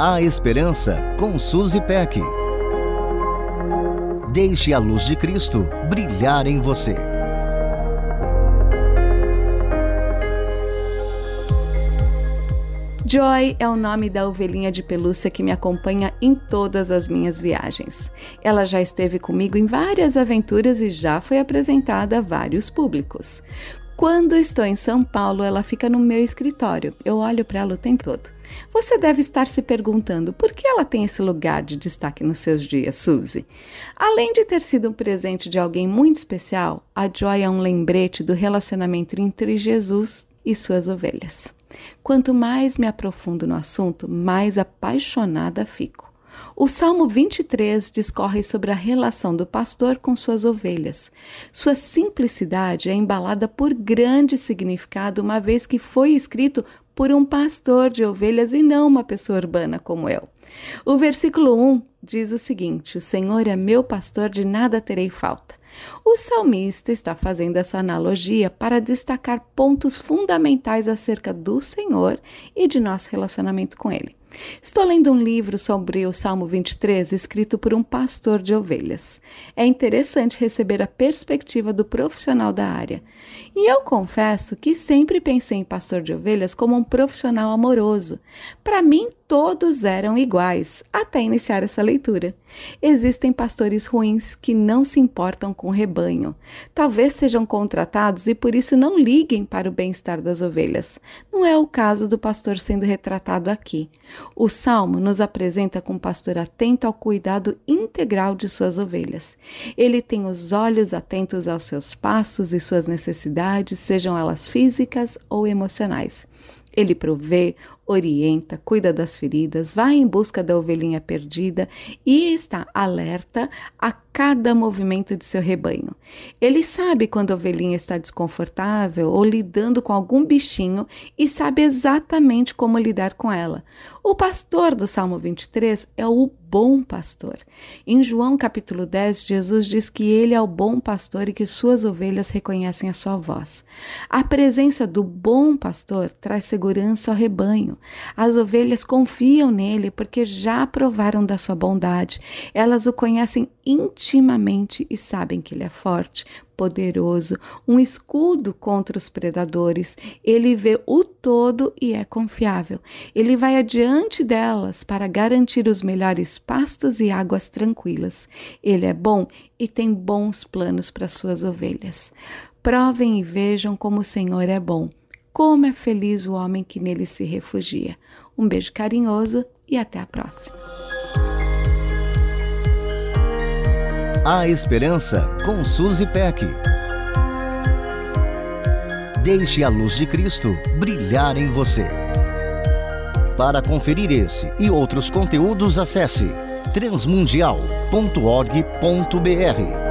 A Esperança com Suzy Peck. Deixe a luz de Cristo brilhar em você. Joy é o nome da ovelhinha de pelúcia que me acompanha em todas as minhas viagens. Ela já esteve comigo em várias aventuras e já foi apresentada a vários públicos. Quando estou em São Paulo, ela fica no meu escritório. Eu olho para ela o tempo todo. Você deve estar se perguntando por que ela tem esse lugar de destaque nos seus dias, Suzy. Além de ter sido um presente de alguém muito especial, a Joy é um lembrete do relacionamento entre Jesus e suas ovelhas. Quanto mais me aprofundo no assunto, mais apaixonada fico. O Salmo 23 discorre sobre a relação do pastor com suas ovelhas. Sua simplicidade é embalada por grande significado, uma vez que foi escrito por um pastor de ovelhas e não uma pessoa urbana como eu. O versículo 1 diz o seguinte: O Senhor é meu pastor, de nada terei falta. O salmista está fazendo essa analogia para destacar pontos fundamentais acerca do Senhor e de nosso relacionamento com Ele. Estou lendo um livro sobre o Salmo 23, escrito por um pastor de ovelhas. É interessante receber a perspectiva do profissional da área. E eu confesso que sempre pensei em pastor de ovelhas como um profissional amoroso. Para mim, todos eram iguais, até iniciar essa leitura. Existem pastores ruins que não se importam com o rebanho. Talvez sejam contratados e por isso não liguem para o bem-estar das ovelhas. Não é o caso do pastor sendo retratado aqui. O salmo nos apresenta com um pastor atento ao cuidado integral de suas ovelhas. Ele tem os olhos atentos aos seus passos e suas necessidades, sejam elas físicas ou emocionais. Ele provê, orienta, cuida das feridas, vai em busca da ovelhinha perdida e está alerta a cada movimento de seu rebanho. Ele sabe quando a ovelhinha está desconfortável ou lidando com algum bichinho e sabe exatamente como lidar com ela. O pastor do Salmo 23 é o bom pastor. Em João capítulo 10, Jesus diz que ele é o bom pastor e que suas ovelhas reconhecem a sua voz. A presença do bom pastor traz segurança ao rebanho. As ovelhas confiam nele porque já provaram da sua bondade. Elas o conhecem intimamente e sabem que ele é forte, poderoso, um escudo contra os predadores. Ele vê o todo e é confiável. Ele vai adiante delas para garantir os melhores pastos e águas tranquilas. Ele é bom e tem bons planos para suas ovelhas. Provem e vejam como o Senhor é bom. Como é feliz o homem que nele se refugia. Um beijo carinhoso e até a próxima. A Esperança com Suzy Peck. Deixe a luz de Cristo brilhar em você. Para conferir esse e outros conteúdos, acesse transmundial.org.br.